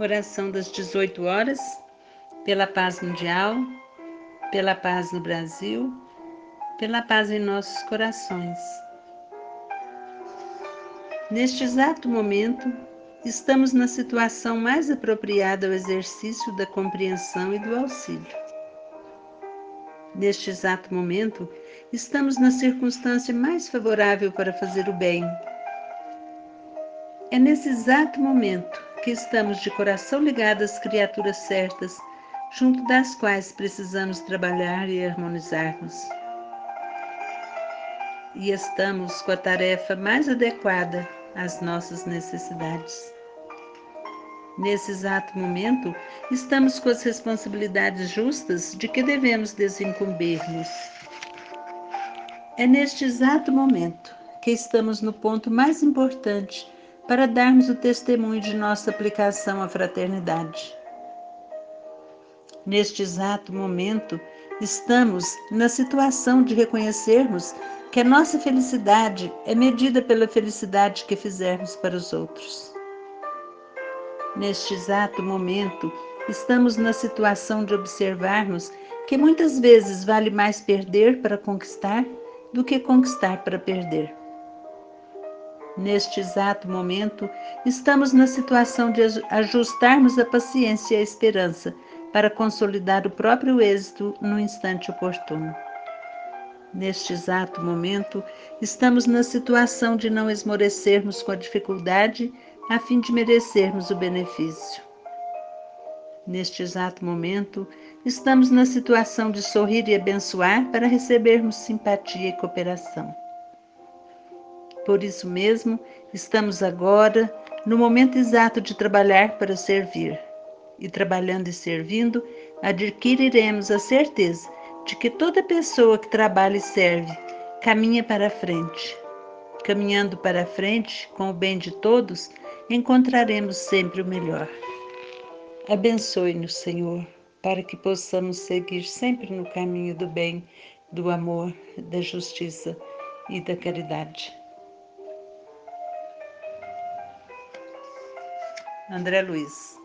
Oração das 18 horas, pela paz mundial, pela paz no Brasil, pela paz em nossos corações. Neste exato momento, estamos na situação mais apropriada ao exercício da compreensão e do auxílio. Neste exato momento, estamos na circunstância mais favorável para fazer o bem. É nesse exato momento que estamos de coração ligados às criaturas certas, junto das quais precisamos trabalhar e harmonizarmos. E estamos com a tarefa mais adequada às nossas necessidades. Nesse exato momento, estamos com as responsabilidades justas de que devemos desincumbir-nos. É neste exato momento que estamos no ponto mais importante para darmos o testemunho de nossa aplicação à fraternidade. Neste exato momento, estamos na situação de reconhecermos que a nossa felicidade é medida pela felicidade que fizermos para os outros. Neste exato momento, estamos na situação de observarmos que muitas vezes vale mais perder para conquistar do que conquistar para perder. Neste exato momento, estamos na situação de ajustarmos a paciência e a esperança para consolidar o próprio êxito no instante oportuno. Neste exato momento, estamos na situação de não esmorecermos com a dificuldade a fim de merecermos o benefício. Neste exato momento, estamos na situação de sorrir e abençoar para recebermos simpatia e cooperação. Por isso mesmo, estamos agora no momento exato de trabalhar para servir. E trabalhando e servindo, adquiriremos a certeza de que toda pessoa que trabalha e serve caminha para a frente. Caminhando para a frente, com o bem de todos, encontraremos sempre o melhor. Abençoe-nos, Senhor, para que possamos seguir sempre no caminho do bem, do amor, da justiça e da caridade. André Luiz